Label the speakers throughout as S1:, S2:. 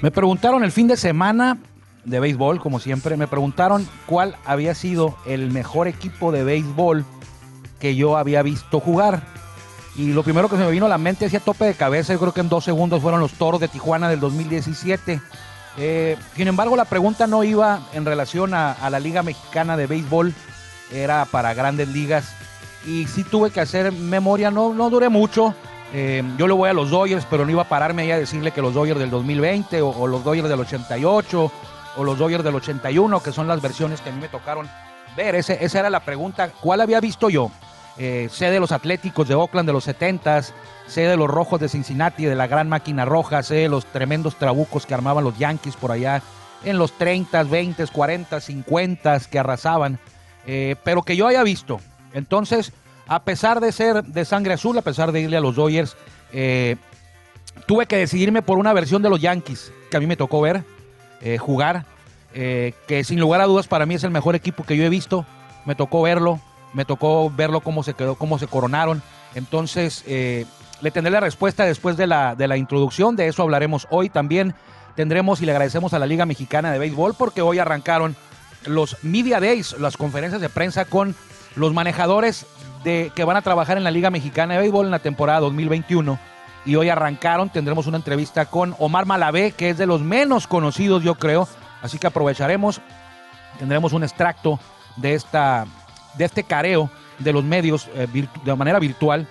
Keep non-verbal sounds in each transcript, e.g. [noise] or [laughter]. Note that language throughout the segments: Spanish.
S1: Me preguntaron el fin de semana de béisbol, como siempre, me preguntaron cuál había sido el mejor equipo de béisbol que yo había visto jugar. Y lo primero que se me vino a la mente decía tope de cabeza, yo creo que en dos segundos fueron los Toros de Tijuana del 2017. Eh, sin embargo, la pregunta no iba en relación a, la Liga Mexicana de Béisbol, era para grandes ligas. Y sí tuve que hacer memoria, no duré mucho, eh, yo le voy a los Dodgers, pero no iba a pararme ahí a decirle que los Dodgers del 2020 o, los Dodgers del 88 o los Dodgers del 81, que son las versiones que a mí me tocaron ver. esa era la pregunta. ¿Cuál había visto yo? Eh, sé de los Atléticos de Oakland de los 70s, sé de los Rojos de Cincinnati, de la Gran Máquina Roja, sé de los tremendos trabucos que armaban los Yankees por allá en los 30, 20, 40, 50 que arrasaban, eh, pero que yo haya visto. Entonces, a pesar de ser de sangre azul, a pesar de irle a los Dodgers, eh, tuve que decidirme por una versión de los Yankees que a mí me tocó ver, eh, jugar, eh, que sin lugar a dudas para mí es el mejor equipo que yo he visto. Me tocó verlo, me tocó verlo cómo se quedó, cómo se coronaron. Entonces, le tendré la respuesta después de la, de la introducción, de eso hablaremos hoy también. Tendremos y le agradecemos a la Liga Mexicana de Béisbol porque hoy arrancaron los Media Days, las conferencias de prensa con los manejadores de, que van a trabajar en la Liga Mexicana de Béisbol en la temporada 2021. Y hoy arrancaron, tendremos una entrevista con Omar Malavé, que es de los menos conocidos, yo creo. Así que aprovecharemos, tendremos un extracto de, esta, de este careo de los medios eh, de manera virtual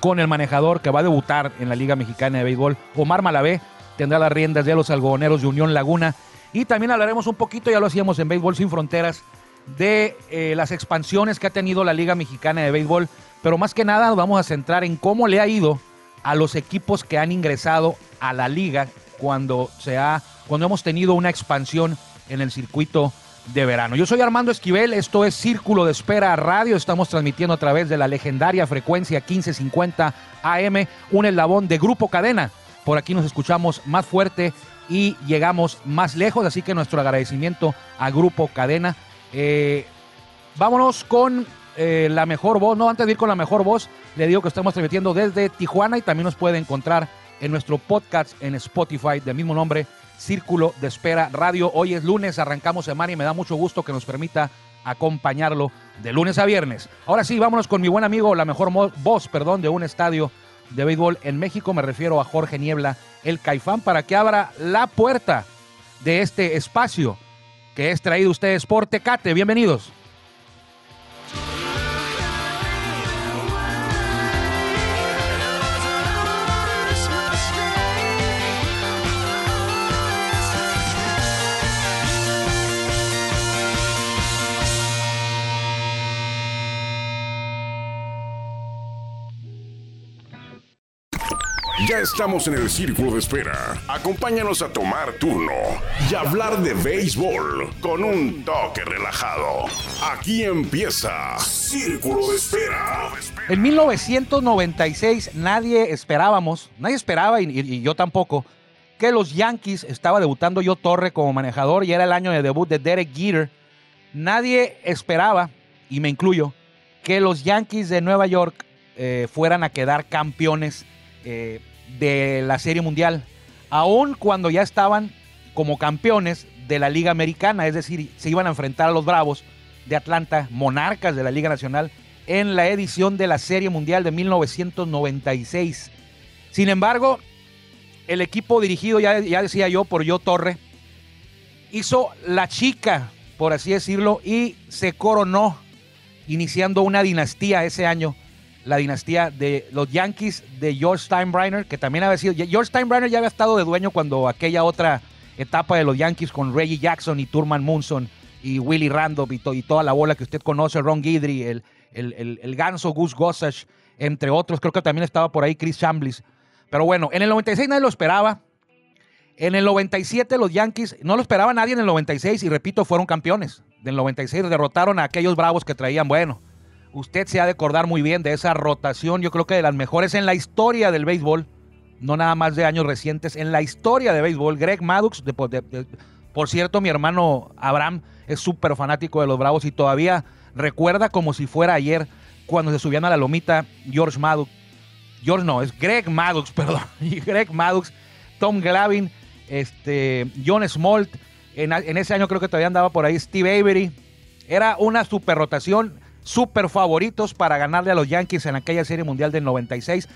S1: con el manejador que va a debutar en la Liga Mexicana de Béisbol. Omar Malavé tendrá las riendas de los algodoneros de Unión Laguna. Y también hablaremos un poquito, ya lo hacíamos en Béisbol Sin Fronteras, de eh, las expansiones que ha tenido la Liga Mexicana de Béisbol, pero más que nada nos vamos a centrar en cómo le ha ido a los equipos que han ingresado a la liga cuando se ha, cuando hemos tenido una expansión en el circuito de verano. Yo soy Armando Esquivel, esto es Círculo de Espera Radio, estamos transmitiendo a través de la legendaria frecuencia 1550 AM, un eslabón de Grupo Cadena. Por aquí nos escuchamos más fuerte y llegamos más lejos, así que nuestro agradecimiento a Grupo Cadena. Eh, vámonos con eh, la mejor voz. No, antes de ir con la mejor voz, le digo que estamos transmitiendo desde Tijuana y también nos puede encontrar en nuestro podcast en Spotify del mismo nombre, Círculo de Espera Radio. Hoy es lunes, arrancamos semana y me da mucho gusto que nos permita acompañarlo de lunes a viernes. Ahora sí, vámonos con mi buen amigo, la mejor voz, perdón, de un estadio de béisbol en México. Me refiero a Jorge Niebla, el Caifán, para que abra la puerta de este espacio que es traído ustedes por Tecate. Bienvenidos.
S2: Ya estamos en el círculo de espera. Acompáñanos a tomar turno y hablar de béisbol con un toque relajado. Aquí empieza Círculo de Espera.
S1: En 1996 nadie esperábamos, nadie esperaba y, yo tampoco, que los Yankees estaba debutando yo Torre como manejador y era el año de debut de Derek Jeter. Nadie esperaba, y me incluyo, que los Yankees de Nueva York eh, fueran a quedar campeones eh, de la Serie Mundial, aun cuando ya estaban como campeones de la Liga Americana, es decir, se iban a enfrentar a los Bravos de Atlanta, monarcas de la Liga Nacional, en la edición de la Serie Mundial de 1996. Sin embargo, el equipo dirigido, ya, decía yo, por Yo Torre, hizo la chica, por así decirlo, y se coronó, iniciando una dinastía ese año la dinastía de los Yankees de George Steinbrenner, que también había sido. George Steinbrenner ya había estado de dueño cuando aquella otra etapa de los Yankees con Reggie Jackson y Turman Munson y Willie Randolph y, toda la bola que usted conoce, Ron Guidry, el, el, el, ganso Gus Gossage, entre otros. Creo que también estaba por ahí Chris Chamblis. Pero bueno, en el 96 nadie lo esperaba. En el 97 los Yankees, no lo esperaba nadie en el 96 y repito, fueron campeones. Del 96 derrotaron a aquellos bravos que traían, bueno, usted se ha de acordar muy bien de esa rotación, yo creo que de las mejores en la historia del béisbol. no nada más de años recientes, en la historia de béisbol. Greg Maddox, por cierto, mi hermano Abraham es súper fanático de los Bravos y todavía recuerda como si fuera ayer cuando se subían a la lomita George Maddox. George no, es Greg Maddox, [laughs] perdón. Greg Maddox, Tom Glavin, este, John Smalt. En, en, ese año creo que todavía andaba por ahí Steve Avery. Era una super rotación, super favoritos para ganarle a los Yankees en aquella serie mundial del 96.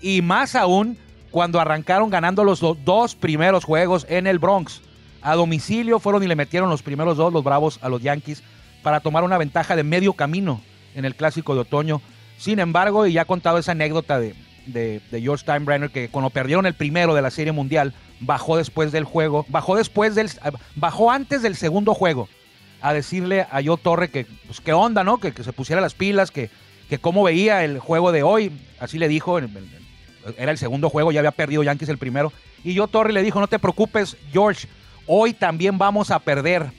S1: Y más aún cuando arrancaron ganando los dos primeros juegos en el Bronx. A domicilio fueron y le metieron los primeros dos los Bravos a los Yankees para tomar una ventaja de medio camino en el clásico de otoño. Sin embargo, y ya ha contado esa anécdota de, de, George Steinbrenner, que cuando perdieron el primero de la Serie Mundial, bajó después del juego, bajó después del, bajó antes del segundo juego a decirle a Joe Torre que, pues, qué onda, ¿no? Que, se pusiera las pilas, que, que cómo veía el juego de hoy. Así le dijo, era el segundo juego, ya había perdido Yankees el primero. Y Joe Torre le dijo, no te preocupes, George, hoy también vamos a perder,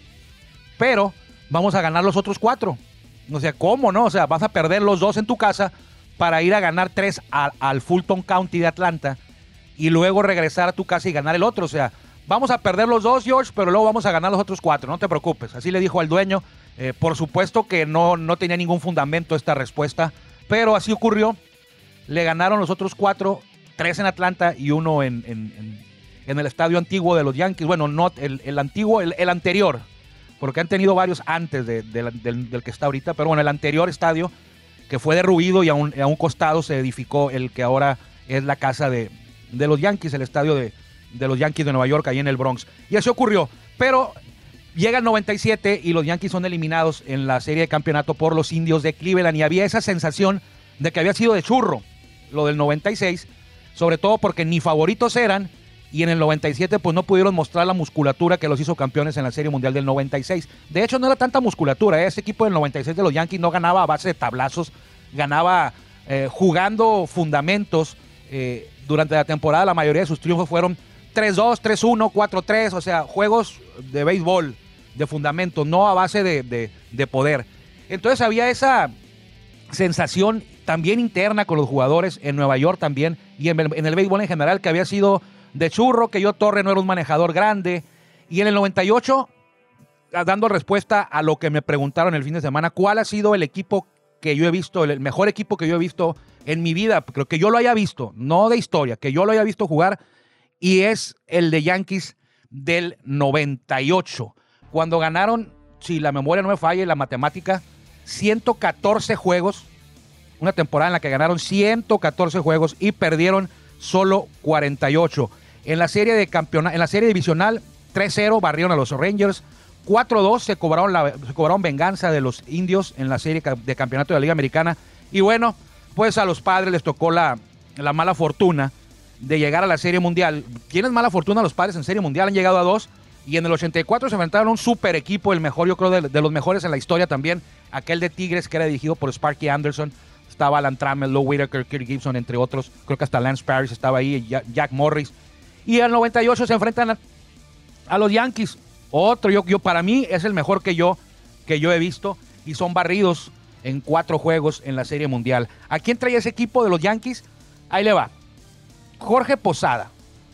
S1: pero vamos a ganar los otros cuatro. O sea, ¿cómo no? O sea, vas a perder los dos en tu casa para ir a ganar tres al Fulton County de Atlanta y luego regresar a tu casa y ganar el otro. O sea, vamos a perder los dos, George, pero luego vamos a ganar los otros cuatro, no te preocupes. Así le dijo al dueño. Eh, por supuesto que no, no tenía ningún fundamento esta respuesta, pero así ocurrió. Le ganaron los otros cuatro, tres en Atlanta y uno en en el estadio antiguo de los Yankees. Bueno, no el, antiguo, el, anterior, porque han tenido varios antes del, que está ahorita, pero bueno, el anterior estadio que fue derruido y a un, a un costado se edificó el que ahora es la casa de, los Yankees, el estadio de, los Yankees de Nueva York, ahí en el Bronx. Y eso ocurrió, pero llega el 97 y los Yankees son eliminados en la serie de campeonato por los indios de Cleveland y había esa sensación de que había sido de churro lo del 96, sobre todo porque ni favoritos eran y en el 97 pues no pudieron mostrar la musculatura que los hizo campeones en la Serie Mundial del 96. De hecho no era tanta musculatura, ¿eh? ese equipo del 96 de los Yankees no ganaba a base de tablazos, ganaba eh, jugando fundamentos. Eh, durante la temporada la mayoría de sus triunfos fueron 3-2, 3-1, 4-3, o sea, juegos de béisbol, de fundamento, no a base de, poder. Entonces había esa sensación también interna con los jugadores en Nueva York también y en en el béisbol en general que había sido de churro, que yo Torre no era un manejador grande. Y en el 98, ah, dando respuesta a lo que me preguntaron el fin de semana, ¿cuál ha sido el equipo que yo he visto, el mejor equipo que yo he visto en mi vida? Creo que yo lo haya visto, no de historia, que yo lo haya visto jugar. Y es el de Yankees del 98. Cuando ganaron, si la memoria no me falla y la matemática, 114 juegos. Una temporada en la que ganaron 114 juegos y perdieron solo 48. En la serie de campeonato, en la serie divisional, 3-0 barrieron a los Rangers. 4-2 se cobraron, se cobraron venganza de los indios en la serie de campeonato de la Liga Americana. Y bueno, pues a los padres les tocó la, la mala fortuna de llegar a la Serie Mundial. ¿Tienes mala fortuna los padres en Serie Mundial? Han llegado a dos. Y en el 84 se enfrentaron a un super equipo, el mejor, yo creo, de, los mejores en la historia también. Aquel de Tigres, que era dirigido por Sparky Anderson. Estaba Alan Trammell, Low Whitaker, Kirk Gibson, entre otros. Creo que hasta Lance Parrish estaba ahí, Jack Morris. Y al 98 se enfrentan a, los Yankees. Otro, yo, yo, para mí es el mejor que yo, que yo he visto. Y son barridos en cuatro juegos en la Serie Mundial. ¿A quién traía ese equipo de los Yankees? Ahí le va. Jorge Posada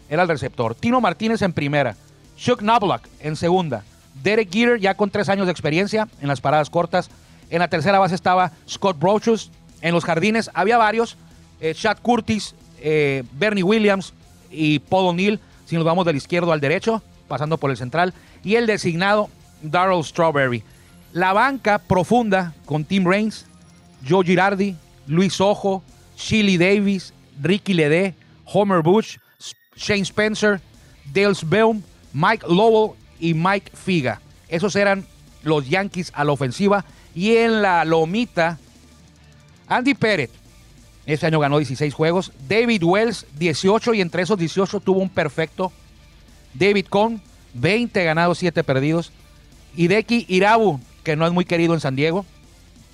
S1: era el receptor. Tino Martínez en primera. Chuck Knobloch en segunda. Derek Jeter ya con tres años de experiencia en las paradas cortas. En la tercera base estaba Scott Brochus. En los jardines había varios. Eh, Chad Curtis, eh, Bernie Williams, y Paul O'Neill, si nos vamos del izquierdo al derecho, pasando por el central, y el designado Darrell Strawberry. La banca profunda con Tim Raines, Joe Girardi, Luis Ojo, Shilly Davis, Ricky Lede, Homer Bush, Shane Spencer, Dales Beum, Mike Lowell y Mike Figa. Esos eran los Yankees a la ofensiva. Y en la lomita, Andy Pérez, ese año ganó 16 juegos. David Wells, 18 y entre esos 18 tuvo un perfecto. David Cohn, 20 ganados, 7 perdidos. Hideki Irabu, que no es muy querido en San Diego,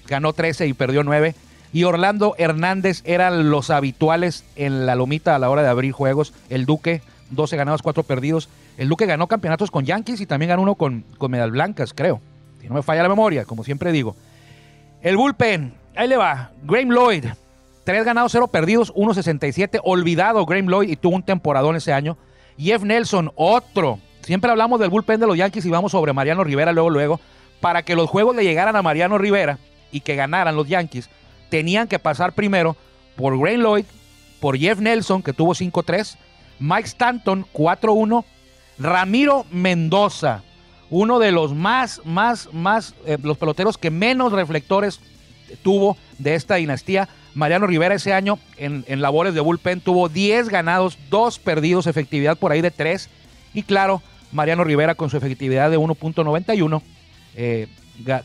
S1: ganó 13 y perdió 9. Y Orlando Hernández eran los habituales en la lomita a la hora de abrir juegos. El Duque, 12 ganados, 4 perdidos. El Duque ganó campeonatos con Yankees y también ganó uno con, con Medal Blancas, creo. Si no me falla la memoria, como siempre digo. El bullpen, ahí le va. Graham Lloyd, Tres ganados, cero perdidos, 1.67. Olvidado Graham Lloyd y tuvo un temporadón ese año. Jeff Nelson, otro. Siempre hablamos del bullpen de los Yankees y vamos sobre Mariano Rivera luego, luego. Para que los juegos le llegaran a Mariano Rivera y que ganaran los Yankees, tenían que pasar primero por Graham Lloyd, por Jeff Nelson, que tuvo 5-3, Mike Stanton, 4-1, Ramiro Mendoza, uno de los más, más, más, eh, los peloteros que menos reflectores tuvo de esta dinastía. Mariano Rivera ese año en, labores de bullpen tuvo 10 ganados, 2 perdidos, efectividad por ahí de 3. Y claro, Mariano Rivera con su efectividad de 1.91, eh,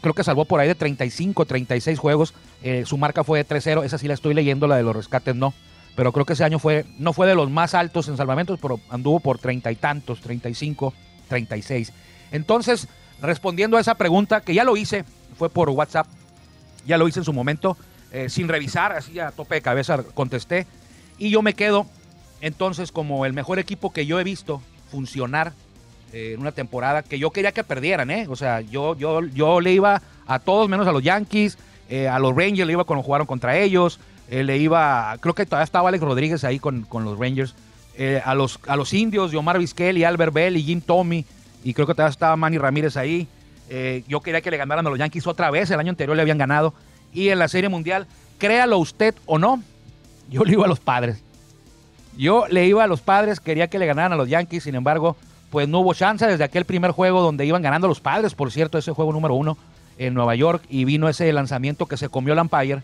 S1: creo que salvó por ahí de 35, 36 juegos. Eh, su marca fue de 3-0, esa sí la estoy leyendo, la de los rescates no. Pero creo que ese año fue, no fue de los más altos en salvamentos, pero anduvo por treinta y tantos, 35, 36. Entonces, respondiendo a esa pregunta, que ya lo hice, fue por WhatsApp, ya lo hice en su momento, eh, sin revisar, así a tope de cabeza contesté. Y yo me quedo entonces como el mejor equipo que yo he visto funcionar eh, en una temporada que yo quería que perdieran, ¿eh? O sea, yo, yo, yo le iba a todos menos a los Yankees, eh, a los Rangers le iba cuando jugaron contra ellos, le iba, creo que todavía estaba Alex Rodríguez ahí con, los Rangers, a, los, a los indios, Omar Vizquel y Albert Bell y Jim Tommy, y creo que todavía estaba Manny Ramírez ahí. yo quería que le ganaran a los Yankees otra vez, el año anterior le habían ganado y en la Serie Mundial, créalo usted o no, yo le iba a los padres. Yo le iba a los padres, quería que le ganaran a los Yankees, sin embargo, pues no hubo chance desde aquel primer juego donde iban ganando los padres, por cierto, ese juego número uno en Nueva York, y vino ese lanzamiento que se comió el Empire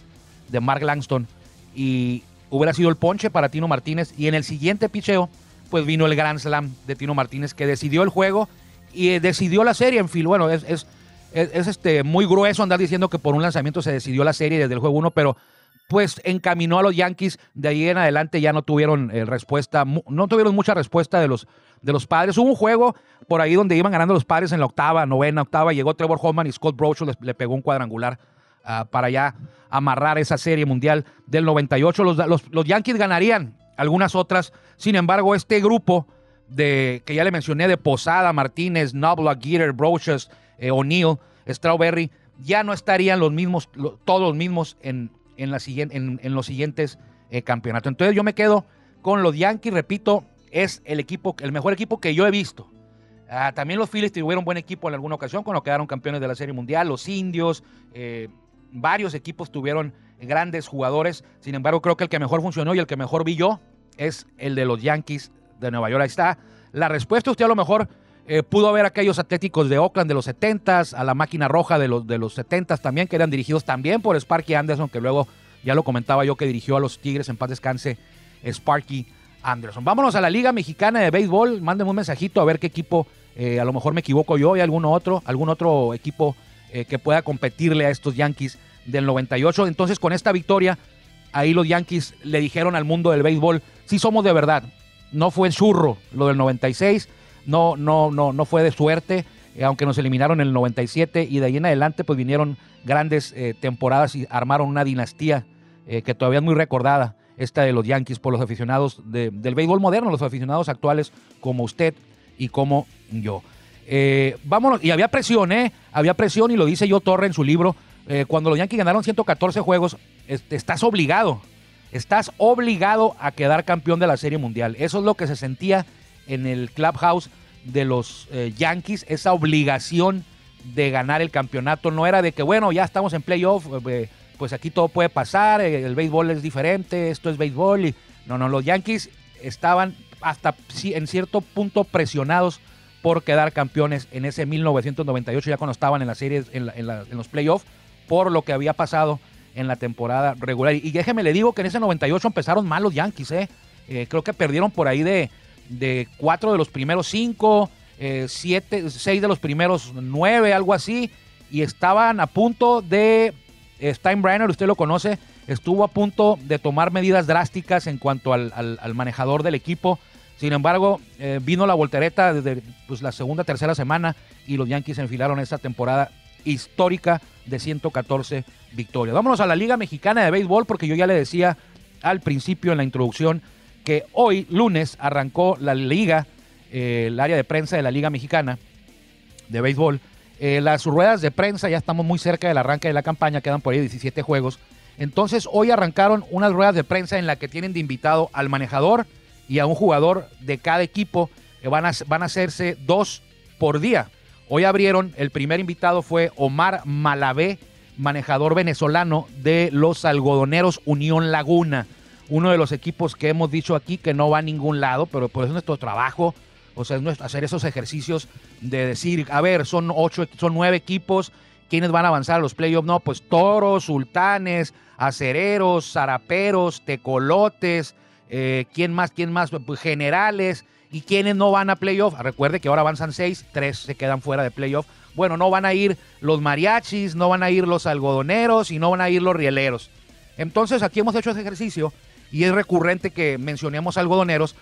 S1: de Mark Langston, y hubiera sido el ponche para Tino Martínez, y en el siguiente picheo, pues vino el Grand Slam de Tino Martínez, que decidió el juego y decidió la serie en fin, Bueno, es, es es, este, muy grueso andar diciendo que por un lanzamiento se decidió la serie desde el juego 1, pero pues encaminó a los Yankees. De ahí en adelante ya no tuvieron eh, respuesta, no tuvieron mucha respuesta de los, de los padres. Hubo un juego por ahí donde iban ganando los padres en la octava, novena, octava. Llegó Trevor Hoffman y Scott Brocho le, pegó un cuadrangular ah, para ya amarrar esa serie mundial del 98. Los, los, los, Yankees ganarían algunas otras. Sin embargo, este grupo de que ya le mencioné de Posada, Martínez, Nobla, Gitter, Brochus, eh, O'Neill, Strawberry, ya no estarían los mismos, todos los mismos en, en, la, en, en los siguientes eh, campeonatos. Entonces yo me quedo con los Yankees, repito, es el equipo, el mejor equipo que yo he visto. Ah, también los Phillies tuvieron buen equipo en alguna ocasión cuando quedaron campeones de la Serie Mundial. Los Indios, eh, varios equipos tuvieron grandes jugadores. Sin embargo, creo que el que mejor funcionó y el que mejor vi yo es el de los Yankees de Nueva York. Ahí está la respuesta. Usted a lo mejor eh, pudo haber aquellos atléticos de Oakland de los 70s, a la máquina roja de los, de los 70s también, que eran dirigidos también por Sparky Anderson, que luego ya lo comentaba yo que dirigió a los Tigres en paz descanse Sparky Anderson. Vámonos a la Liga Mexicana de Béisbol. Mándenme un mensajito a ver qué equipo, eh, a lo mejor me equivoco yo y algún otro, algún otro equipo eh, que pueda competirle a estos Yankees del 98. Entonces, con esta victoria, ahí los Yankees le dijeron al mundo del béisbol, sí somos de verdad. No fue churro lo del 96 no, no, no, no fue de suerte, eh, aunque nos eliminaron en el 97 y de ahí en adelante pues vinieron grandes temporadas y armaron una dinastía que todavía es muy recordada, esta de los Yankees por los aficionados del béisbol moderno, los aficionados actuales como usted y como yo. vámonos, y había presión, ¿eh? Había presión y lo dice yo Torre en su libro. cuando los Yankees ganaron 114 juegos, estás obligado, estás obligado a quedar campeón de la Serie Mundial. Eso es lo que se sentía en el clubhouse de los eh, Yankees, esa obligación de ganar el campeonato. No era de que, bueno, ya estamos en playoff, eh, eh, pues aquí todo puede pasar, el béisbol es diferente, esto es béisbol. Y, no, no, los Yankees estaban hasta en cierto punto presionados por quedar campeones en ese 1998, ya cuando estaban en la serie, en, los playoffs, por lo que había pasado en la temporada regular. Y déjeme le digo que en ese 98 empezaron mal los Yankees, ¿eh? creo que perdieron por ahí de de cuatro de los primeros cinco, eh, siete, seis de los primeros nueve, algo así, y estaban a punto de, eh, Steinbrenner, usted lo conoce, estuvo a punto de tomar medidas drásticas en cuanto al, manejador del equipo. Sin embargo, eh, vino la voltereta desde pues, la segunda, tercera semana y los Yankees enfilaron esa temporada histórica de 114 victorias. Vámonos a la Liga Mexicana de Béisbol porque yo ya le decía al principio en la introducción que hoy, lunes, arrancó la liga, eh, el área de prensa de la Liga Mexicana de Béisbol. Eh, las ruedas de prensa, ya estamos muy cerca del arranque de la campaña, quedan por ahí 17 juegos. Entonces hoy arrancaron unas ruedas de prensa en la que tienen de invitado al manejador y a un jugador de cada equipo que van a, van a hacerse dos por día. Hoy abrieron, el primer invitado fue Omar Malavé, manejador venezolano de los algodoneros Unión Laguna, uno de los equipos que hemos dicho aquí que no va a ningún lado, pero por eso es nuestro trabajo, o sea, hacer esos ejercicios de decir, a ver, son ocho, son nueve equipos, ¿quiénes van a avanzar a los playoffs? No, pues toros, sultanes, acereros, zaraperos, tecolotes, eh, ¿quién más? ¿Quién más? Pues generales. ¿Y quiénes no van a playoff? Recuerde que ahora avanzan seis, tres se quedan fuera de playoff. Bueno, no van a ir los mariachis, no van a ir los algodoneros y no van a ir los rieleros. Entonces aquí hemos hecho ese ejercicio y es recurrente que mencionemos algodoneros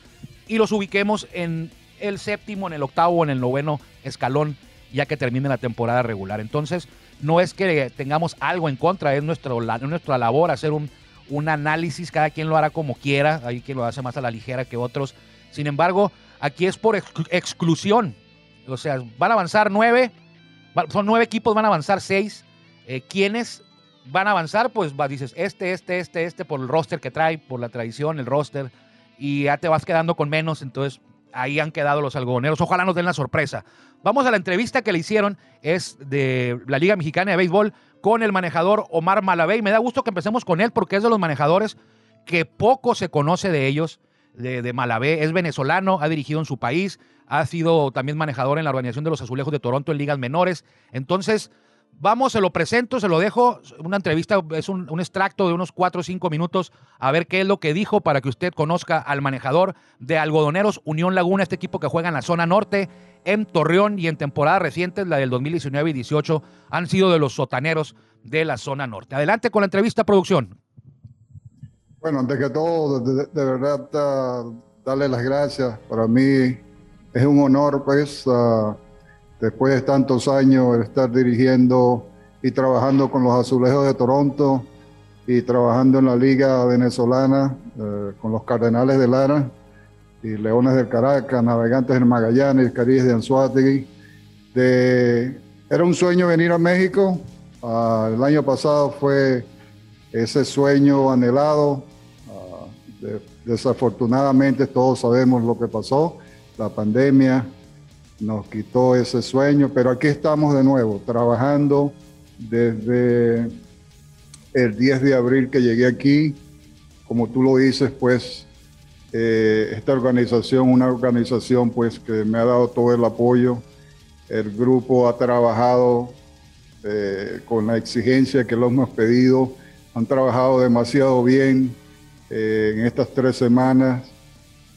S1: y los ubiquemos en el séptimo, en el octavo o en el noveno escalón ya que termine la temporada regular. Entonces, no es que tengamos algo en contra, es, nuestro, nuestra labor hacer un, un análisis, cada quien lo hará como quiera, hay quien lo hace más a la ligera que otros. Sin embargo, aquí es por exclusión. O sea, van a avanzar nueve, son nueve equipos, van a avanzar seis. Eh, ¿Quiénes van a avanzar? Pues dices, este, este, este, este, por el roster que trae, por la tradición, el roster, y ya te vas quedando con menos, entonces ahí han quedado los algodoneros. Ojalá nos den la sorpresa. Vamos a la entrevista que le hicieron, es de la Liga Mexicana de Béisbol con el manejador Omar Malavé. me da gusto que empecemos con él porque es de los manejadores que poco se conoce de ellos, de, de Malavé. Es venezolano, ha dirigido en su país, ha sido también manejador en la organización de los Azulejos de Toronto en ligas menores. Entonces, Vamos, se lo presento, se lo dejo. Una entrevista es un, extracto de unos 4 o 5 minutos a ver qué es lo que dijo para que usted conozca al manejador de Algodoneros Unión Laguna, este equipo que juega en la zona norte, en Torreón y en temporadas recientes, la del 2019 y 18, han sido de los sotaneros de la zona norte. Adelante con la entrevista, producción.
S3: Bueno, antes que todo, de, verdad, darle las gracias. Para mí es un honor, pues después de tantos años estar dirigiendo y trabajando con los Azulejos de Toronto y trabajando en la Liga Venezolana eh, con los Cardenales de Lara y Leones del Caracas, Navegantes del Magallanes, Caribes de Anzuategui. De, era un sueño venir a México. Ah, el año pasado fue ese sueño anhelado. Ah, desafortunadamente todos sabemos lo que pasó, la pandemia, nos quitó ese sueño, pero aquí estamos de nuevo, trabajando desde el 10 de abril que llegué aquí. Como tú lo dices, pues eh, esta organización, una organización pues que me ha dado todo el apoyo. El grupo ha trabajado eh, con la exigencia que lo hemos pedido. Han trabajado demasiado bien eh, en estas tres semanas.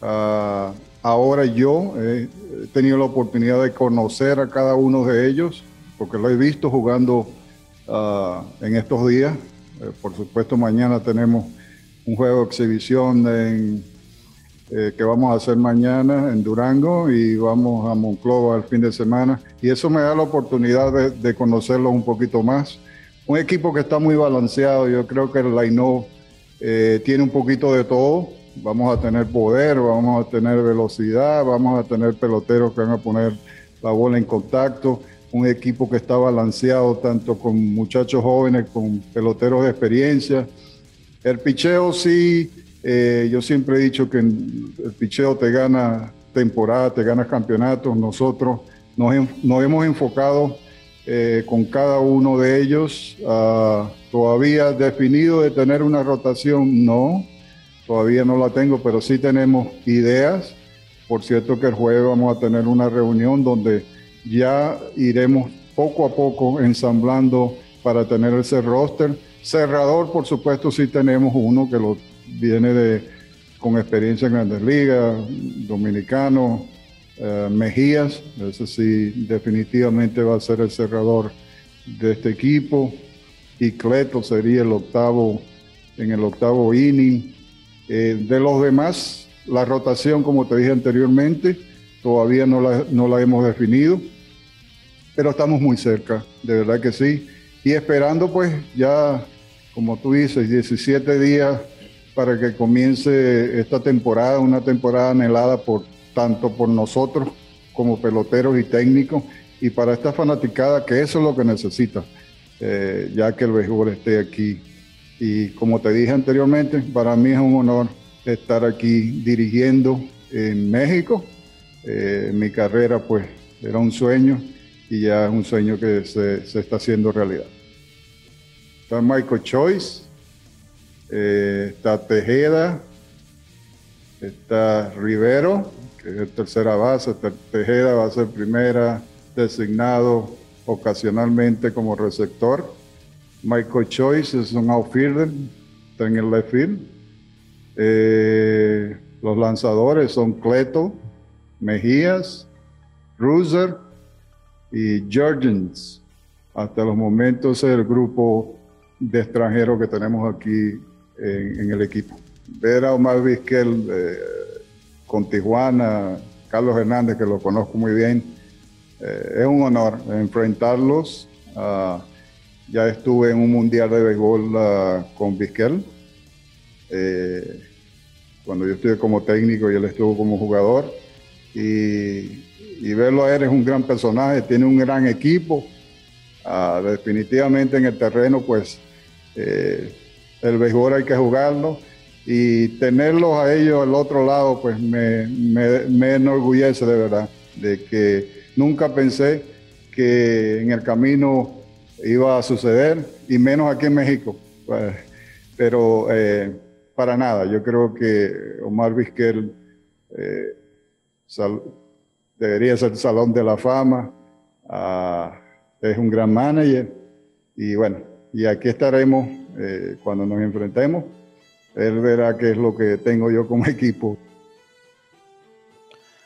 S3: Ah, Ahora yo he tenido la oportunidad de conocer a cada uno de ellos, porque lo he visto jugando ah, en estos días. Eh, por supuesto, mañana tenemos un juego de exhibición eh, que vamos a hacer mañana en Durango y vamos a Monclova el fin de semana. Y eso me da la oportunidad de, conocerlos un poquito más. Un equipo que está muy balanceado. Yo creo que el Laino eh, tiene un poquito de todo vamos a tener poder, vamos a tener velocidad, vamos a tener peloteros que van a poner la bola en contacto, un equipo que está balanceado tanto con muchachos jóvenes, con peloteros de experiencia. El picheo sí, eh, yo siempre he dicho que el picheo te gana temporada, te gana campeonatos. Nosotros nos, hemos enfocado eh, con cada uno de ellos. Uh, todavía definido de tener una rotación, no Todavía no la tengo, pero sí tenemos ideas. Por cierto que el jueves vamos a tener una reunión donde ya iremos poco a poco ensamblando para tener ese roster. Cerrador, por supuesto, sí tenemos uno que lo viene de con experiencia en Grandes Ligas, dominicano, eh, Mejías, ese sí definitivamente va a ser el cerrador de este equipo. Y Cleto sería el octavo en el octavo inning. Eh, de los demás, la rotación, como te dije anteriormente, todavía no la, no la hemos definido, pero estamos muy cerca, de verdad que sí. Y esperando pues ya, como tú dices, 17 días para que comience esta temporada, una temporada anhelada por tanto por nosotros como peloteros y técnicos y para esta fanaticada que eso es lo que necesita, eh, ya que el béisbol esté aquí Y como te dije anteriormente, para mí es un honor estar aquí dirigiendo en México. Eh, mi carrera pues era un sueño y ya es un sueño que se, se está haciendo realidad. Está Michael Choice, eh, está Tejeda, está Rivero, que es tercera base, Tejeda va a ser primera, designado ocasionalmente como receptor. Michael Choice es un outfielder, está en el left field. Eh, los lanzadores son Cleto, Mejías, Ruser y Jurgens. Hasta los momentos es el grupo de extranjeros que tenemos aquí en, el equipo. Ver a Omar Vizquel eh, con Tijuana, Carlos Hernández, que lo conozco muy bien, eh, es un honor enfrentarlos. Ah, ya estuve en un mundial de béisbol ah, con Vizquel. Eh, cuando yo estuve como técnico y él estuvo como jugador. Y, verlo a él es un gran personaje, tiene un gran equipo. Ah, definitivamente en el terreno, pues el béisbol hay que jugarlo y tenerlos a ellos al otro lado, pues me, me, enorgullece de verdad, de que nunca pensé que en el camino iba a suceder, y menos aquí en México. Pues, pero eh, para nada, yo creo que Omar Vizquel eh, debería ser Salón de la Fama, ah, es un gran manager, y bueno, y aquí estaremos eh, cuando nos enfrentemos, él verá qué es lo que tengo yo como [laughs] equipo.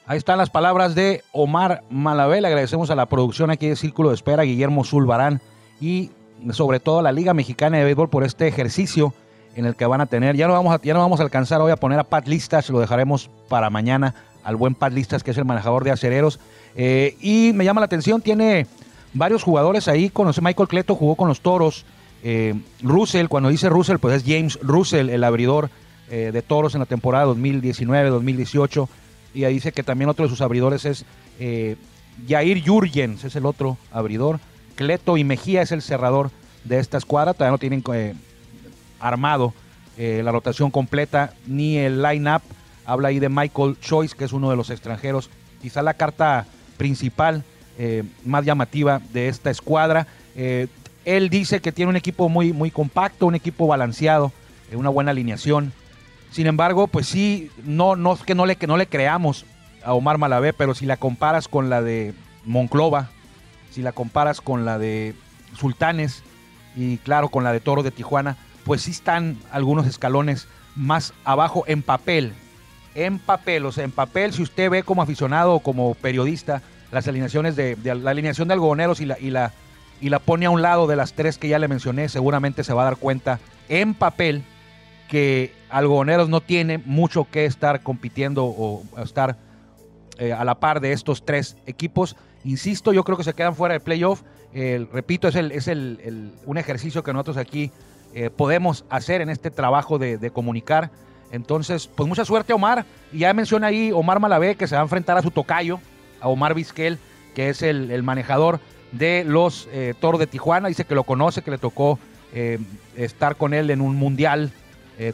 S1: Ahí están las palabras de Omar Malavé. agradecemos a la producción aquí de Círculo de Espera, Guillermo Zulbarán y sobre todo la Liga Mexicana de Béisbol por este ejercicio en el que van a tener. Ya no vamos a, ya no vamos a alcanzar hoy a poner a Pat Listas, lo dejaremos para mañana al buen Pat Listas, que es el manejador de acereros. Eh, y me llama la atención, tiene varios jugadores ahí. Conoce Michael Cleto, jugó con los toros. Eh, Russell, cuando dice Russell, pues es James Russell, el abridor eh, de toros en la temporada 2019-2018. Y ahí dice que también otro de sus abridores es eh, Jair Jurgens, es el otro abridor. Cleto y Mejía es el cerrador de esta escuadra. Todavía no tienen armado la rotación completa ni el line-up. Habla ahí de Michael Choice, que es uno de los extranjeros. Quizá la carta principal más llamativa de esta escuadra. Él dice que tiene un equipo muy, muy compacto, un equipo balanceado, eh, una buena alineación. Sin embargo, pues sí, no, no es que no le, que no le creamos a Omar Malavé, pero si la comparas con la de Monclova, si la comparas con la de Sultanes y claro, con la de Toro de Tijuana, pues sí están algunos escalones más abajo en papel. En papel, o sea, en papel, si usted ve como aficionado o como periodista las alineaciones de, la alineación de algodoneros y la, y la y la pone a un lado de las tres que ya le mencioné, seguramente se va a dar cuenta en papel que Algodoneros no tiene mucho que estar compitiendo o estar eh, a la par de estos tres equipos. Insisto, yo creo que se quedan fuera del playoff. repito, es, el, es el, un ejercicio que nosotros aquí eh, podemos hacer en este trabajo de, comunicar. Entonces, pues mucha suerte, Omar. Y ya menciona ahí Omar Malavé que se va a enfrentar a su tocayo, a Omar Vizquel, que es el, el manejador de los eh, Toros de Tijuana. Dice que lo conoce, que le tocó eh, estar con él en un mundial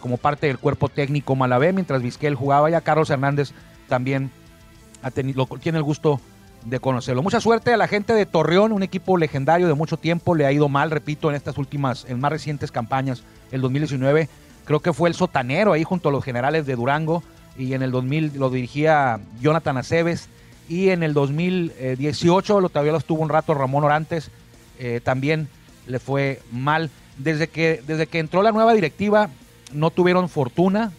S1: como parte del cuerpo técnico Malavé, mientras Vizquel jugaba. Ya Carlos Hernández también ha tenido, tiene el gusto de conocerlo. Mucha suerte a la gente de Torreón, un equipo legendario de mucho tiempo. Le ha ido mal, repito, en estas últimas, en más recientes campañas, el 2019. Creo que fue el sotanero ahí junto a los generales de Durango. Y en el 2000 lo dirigía Jonathan Aceves y en el 2018 lo, todavía lo estuvo un rato Ramón Orantes, eh, también le fue mal. Desde que, desde que entró la nueva directiva no tuvieron fortuna,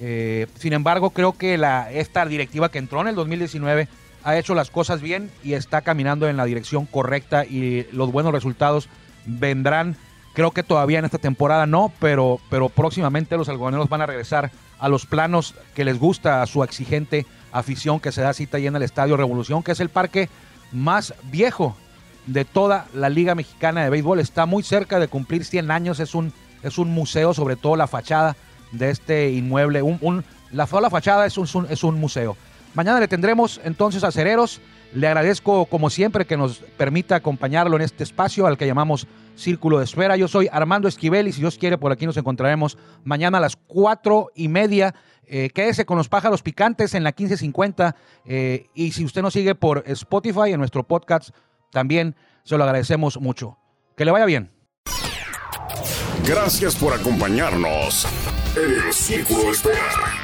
S1: eh, sin embargo creo que la, esta directiva que entró en el 2019 ha hecho las cosas bien y está caminando en la dirección correcta y los buenos resultados vendrán. Creo que todavía en esta temporada no, pero, pero próximamente los algodoneros van a regresar a los planos que les gusta, a su exigente afición que se da cita ahí en el Estadio Revolución, que es el parque más viejo de toda la Liga Mexicana de Béisbol. Está muy cerca de cumplir 100 años, es un, es un museo, sobre todo la fachada de este inmueble. Un, un la, fachada es un, es un museo. Mañana le tendremos entonces a Cereros. Le agradezco, como siempre, que nos permita acompañarlo en este espacio al que llamamos Círculo de Espera. Yo soy Armando Esquivel y si Dios quiere, por aquí nos encontraremos mañana a las cuatro y media. Eh, quédese con los pájaros picantes en la 1550. Eh, y si usted nos sigue por Spotify, en nuestro podcast, también se lo agradecemos mucho. Que le vaya bien.
S2: Gracias por acompañarnos en el Círculo de Espera.